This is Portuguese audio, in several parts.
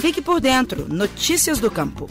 Fique por dentro. Notícias do Campo.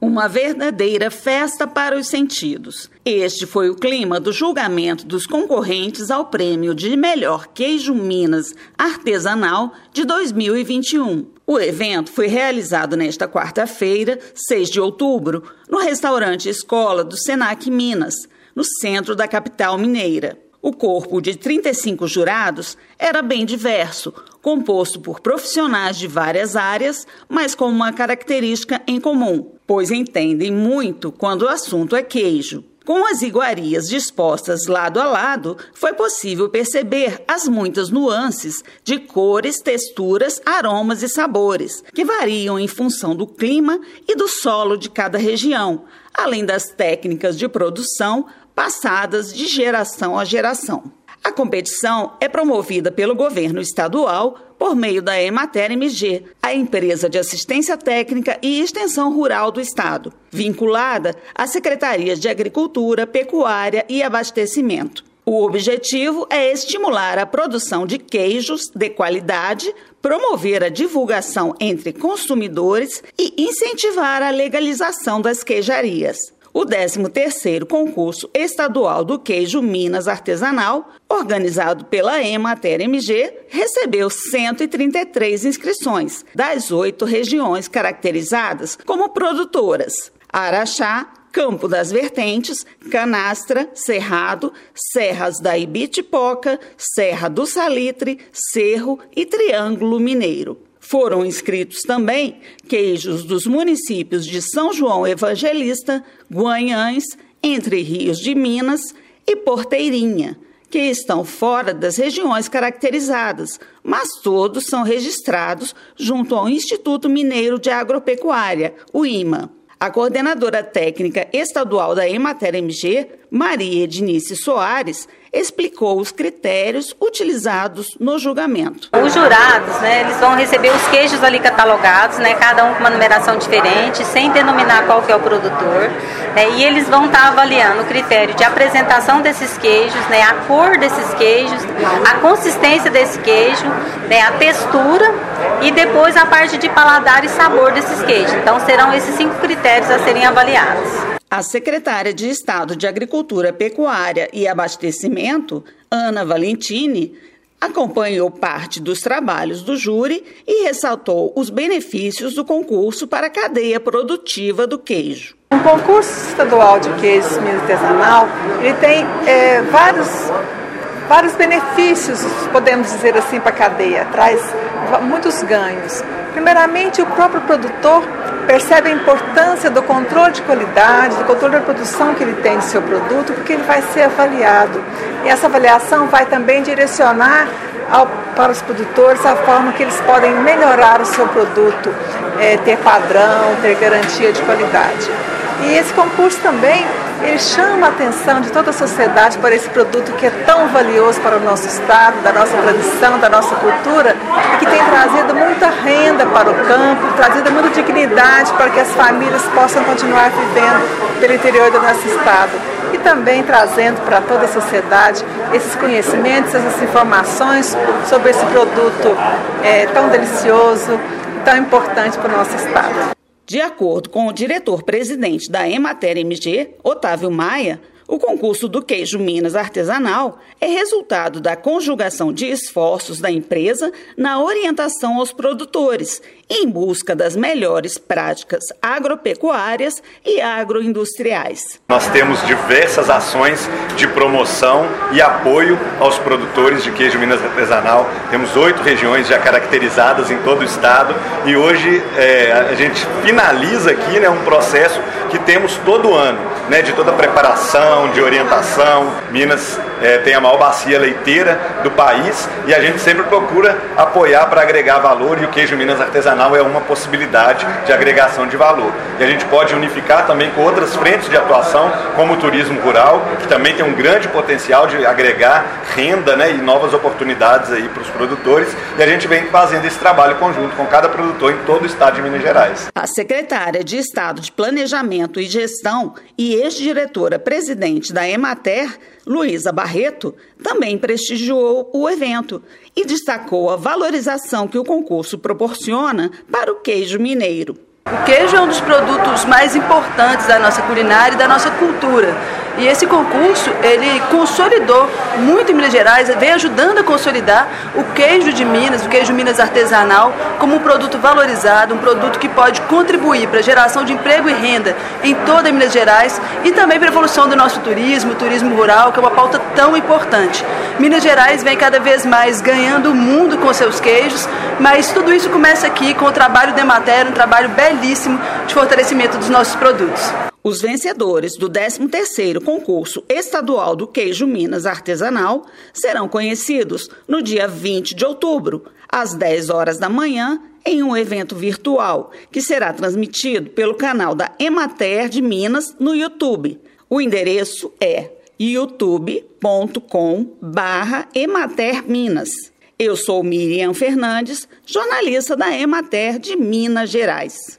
Uma verdadeira festa para os sentidos. Este foi o clima do julgamento dos concorrentes ao prêmio de melhor queijo Minas artesanal de 2021. O evento foi realizado nesta quarta-feira, 6 de outubro, no restaurante Escola do Senac Minas, no centro da capital mineira. O corpo de 35 jurados era bem diverso, composto por profissionais de várias áreas, mas com uma característica em comum, pois entendem muito quando o assunto é queijo. Com as iguarias dispostas lado a lado, foi possível perceber as muitas nuances de cores, texturas, aromas e sabores, que variam em função do clima e do solo de cada região, além das técnicas de produção passadas de geração a geração. A competição é promovida pelo governo estadual por meio da Emater MG, a empresa de assistência técnica e extensão rural do estado, vinculada às secretarias de Agricultura, Pecuária e Abastecimento. O objetivo é estimular a produção de queijos de qualidade, promover a divulgação entre consumidores e incentivar a legalização das queijarias. O 13º concurso estadual do queijo Minas Artesanal, organizado pela Emater MG, recebeu 133 inscrições das oito regiões caracterizadas como produtoras: Araxá, Campo das Vertentes, Canastra, Cerrado, Serras da Ibitipoca, Serra do Salitre, Cerro e Triângulo Mineiro. Foram inscritos também queijos dos municípios de São João Evangelista, Guanhães, Entre Rios de Minas e Porteirinha, que estão fora das regiões caracterizadas, mas todos são registrados junto ao Instituto Mineiro de Agropecuária, o IMA. A coordenadora técnica estadual da Emater MG, Maria Ednice Soares, explicou os critérios utilizados no julgamento. Os jurados, né, eles vão receber os queijos ali catalogados, né, cada um com uma numeração diferente, sem denominar qual que é o produtor, né, e eles vão estar tá avaliando o critério de apresentação desses queijos, né, a cor desses queijos, a consistência desse queijo, né, a textura e depois a parte de paladar e sabor desses queijos. Então serão esses cinco critérios a serem avaliados. A secretária de Estado de Agricultura, Pecuária e Abastecimento, Ana Valentini, acompanhou parte dos trabalhos do júri e ressaltou os benefícios do concurso para a cadeia produtiva do queijo. O concurso estadual de queijo Minas artesanal ele tem é, vários vários benefícios, podemos dizer assim, para a cadeia, traz muitos ganhos. Primeiramente, o próprio produtor percebe a importância do controle de qualidade, do controle da produção que ele tem de seu produto, porque ele vai ser avaliado. E essa avaliação vai também direcionar ao, para os produtores a forma que eles podem melhorar o seu produto, é, ter padrão, ter garantia de qualidade. E esse concurso também ele chama a atenção de toda a sociedade para esse produto que é tão valioso para o nosso estado, da nossa tradição, da nossa cultura que tem trazido muita renda para o campo, trazido muita dignidade para que as famílias possam continuar vivendo pelo interior do nosso estado e também trazendo para toda a sociedade esses conhecimentos, essas informações sobre esse produto é, tão delicioso, tão importante para o nosso estado. De acordo com o diretor-presidente da Emater MG, Otávio Maia, o concurso do queijo Minas artesanal é resultado da conjugação de esforços da empresa na orientação aos produtores, em busca das melhores práticas agropecuárias e agroindustriais. Nós temos diversas ações de promoção e apoio aos produtores de queijo Minas artesanal. Temos oito regiões já caracterizadas em todo o estado e hoje é, a gente finaliza aqui né, um processo que temos todo ano, né, de toda a preparação, de orientação. Minas é, tem a maior bacia leiteira do país e a gente sempre procura apoiar para agregar valor e o queijo Minas artesanal é uma possibilidade de agregação de valor. E a gente pode unificar também com outras frentes de atuação, como o turismo rural, que também tem um grande potencial de agregar renda né, e novas oportunidades aí para os produtores. E a gente vem fazendo esse trabalho conjunto com cada produtor em todo o estado de Minas Gerais. A secretária de Estado de Planejamento e Gestão e ex-diretora presidente presidente da Emater, Luísa Barreto, também prestigiou o evento e destacou a valorização que o concurso proporciona para o queijo mineiro. O queijo é um dos produtos mais importantes da nossa culinária e da nossa cultura. E esse concurso, ele consolidou muito em Minas Gerais, vem ajudando a consolidar o queijo de Minas, o queijo Minas artesanal, como um produto valorizado, um produto que pode contribuir para a geração de emprego e renda em toda Minas Gerais e também para a evolução do nosso turismo, turismo rural, que é uma pauta tão importante. Minas Gerais vem cada vez mais ganhando o mundo com seus queijos, mas tudo isso começa aqui com o trabalho de matéria, um trabalho belíssimo de fortalecimento dos nossos produtos. Os vencedores do 13º concurso estadual do queijo Minas artesanal serão conhecidos no dia 20 de outubro, às 10 horas da manhã, em um evento virtual que será transmitido pelo canal da Emater de Minas no YouTube. O endereço é youtube.com/ematerminas. Eu sou Miriam Fernandes, jornalista da Emater de Minas Gerais.